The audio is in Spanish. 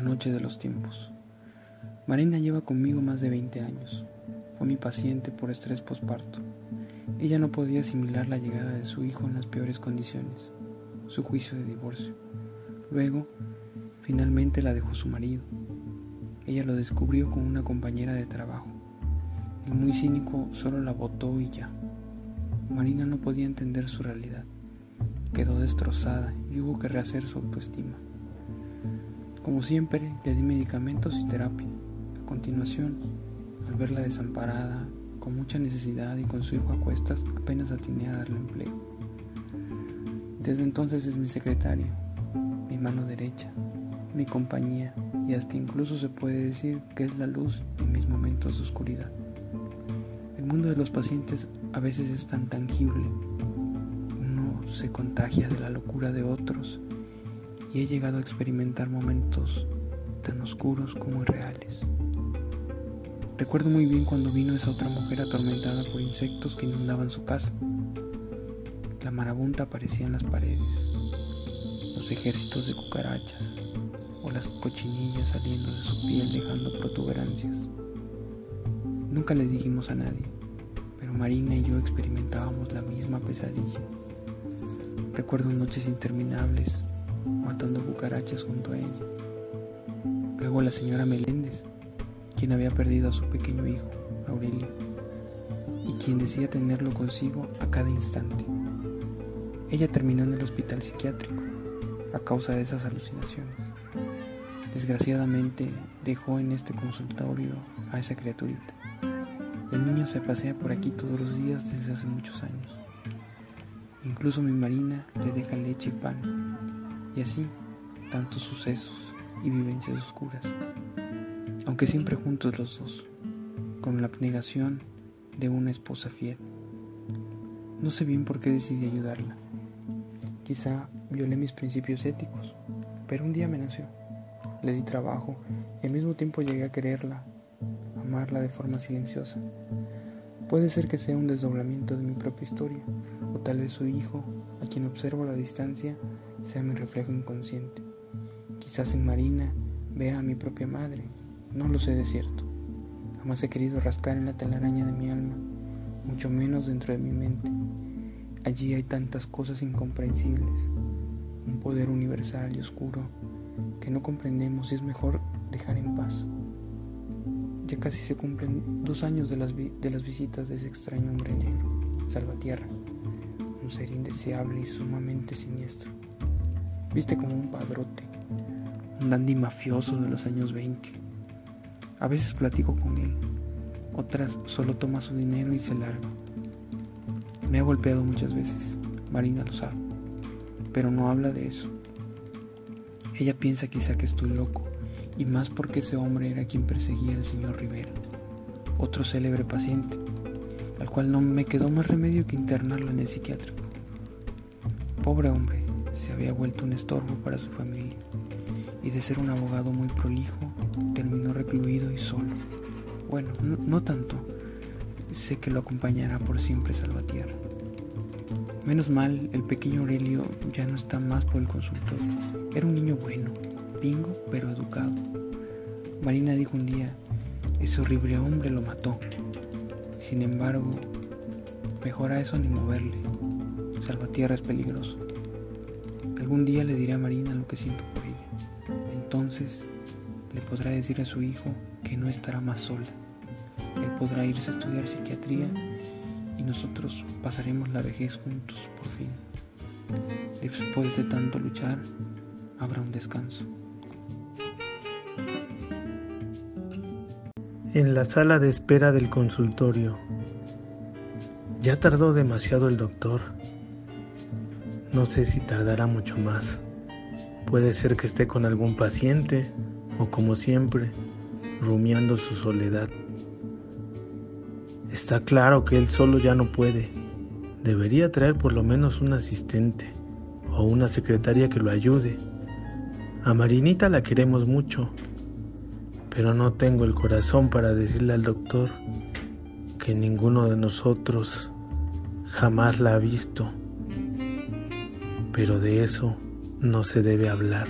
noche de los tiempos. Marina lleva conmigo más de 20 años. Fue mi paciente por estrés posparto. Ella no podía asimilar la llegada de su hijo en las peores condiciones, su juicio de divorcio. Luego, finalmente la dejó su marido. Ella lo descubrió con una compañera de trabajo. El muy cínico solo la votó y ya. Marina no podía entender su realidad. Quedó destrozada y hubo que rehacer su autoestima. Como siempre, le di medicamentos y terapia. A continuación, al verla desamparada, con mucha necesidad y con su hijo a cuestas, apenas atiné a darle empleo. Desde entonces es mi secretaria, mi mano derecha, mi compañía y hasta incluso se puede decir que es la luz en mis momentos de oscuridad. El mundo de los pacientes a veces es tan tangible. Uno se contagia de la locura de otros y he llegado a experimentar momentos tan oscuros como irreales. Recuerdo muy bien cuando vino esa otra mujer atormentada por insectos que inundaban su casa. La marabunta aparecía en las paredes, los ejércitos de cucarachas o las cochinillas saliendo de su piel dejando protuberancias. Nunca le dijimos a nadie, pero Marina y yo experimentábamos la misma pesadilla. Recuerdo noches interminables matando cucarachas junto a ella. Luego la señora Meléndez quien había perdido a su pequeño hijo, Aurelio, y quien decía tenerlo consigo a cada instante. Ella terminó en el hospital psiquiátrico a causa de esas alucinaciones. Desgraciadamente dejó en este consultorio a esa criaturita. El niño se pasea por aquí todos los días desde hace muchos años. Incluso mi Marina le deja leche y pan. Y así, tantos sucesos y vivencias oscuras aunque siempre juntos los dos, con la abnegación de una esposa fiel. No sé bien por qué decidí ayudarla. Quizá violé mis principios éticos, pero un día me nació. Le di trabajo y al mismo tiempo llegué a quererla, amarla de forma silenciosa. Puede ser que sea un desdoblamiento de mi propia historia, tal vez su hijo, a quien observo a la distancia, sea mi reflejo inconsciente. Quizás en Marina vea a mi propia madre no lo sé de cierto. Jamás he querido rascar en la telaraña de mi alma, mucho menos dentro de mi mente. Allí hay tantas cosas incomprensibles, un poder universal y oscuro que no comprendemos y es mejor dejar en paz. Ya casi se cumplen dos años de las, de las visitas de ese extraño hombre negro, Salvatierra, ser indeseable y sumamente siniestro. Viste como un padrote, un dandy mafioso de los años 20 a veces platico con él, otras solo toma su dinero y se larga. Me ha golpeado muchas veces, Marina lo sabe, pero no habla de eso. Ella piensa quizá que estoy loco, y más porque ese hombre era quien perseguía al señor Rivera, otro célebre paciente, al cual no me quedó más remedio que internarlo en el psiquiátrico. Pobre hombre, se había vuelto un estorbo para su familia y de ser un abogado muy prolijo, terminó recluido y solo. Bueno, no, tanto. Sé que lo acompañará por siempre Salvatierra. Menos mal, el pequeño Aurelio ya no está más por el consultorio. Era un niño bueno, pingo, pero educado. Marina dijo un día, ese horrible hombre lo mató. Sin embargo, mejor a eso ni moverle. Salvatierra es peligroso. Algún día le diré a Marina lo que siento por ella. Entonces le podrá decir a su hijo que no estará más sola. Él podrá irse a estudiar psiquiatría y nosotros pasaremos la vejez juntos por fin. Después de tanto luchar, habrá un descanso. En la sala de espera del consultorio. Ya tardó demasiado el doctor. No sé si tardará mucho más. Puede ser que esté con algún paciente o como siempre, rumiando su soledad. Está claro que él solo ya no puede. Debería traer por lo menos un asistente o una secretaria que lo ayude. A Marinita la queremos mucho, pero no tengo el corazón para decirle al doctor que ninguno de nosotros jamás la ha visto. Pero de eso no se debe hablar.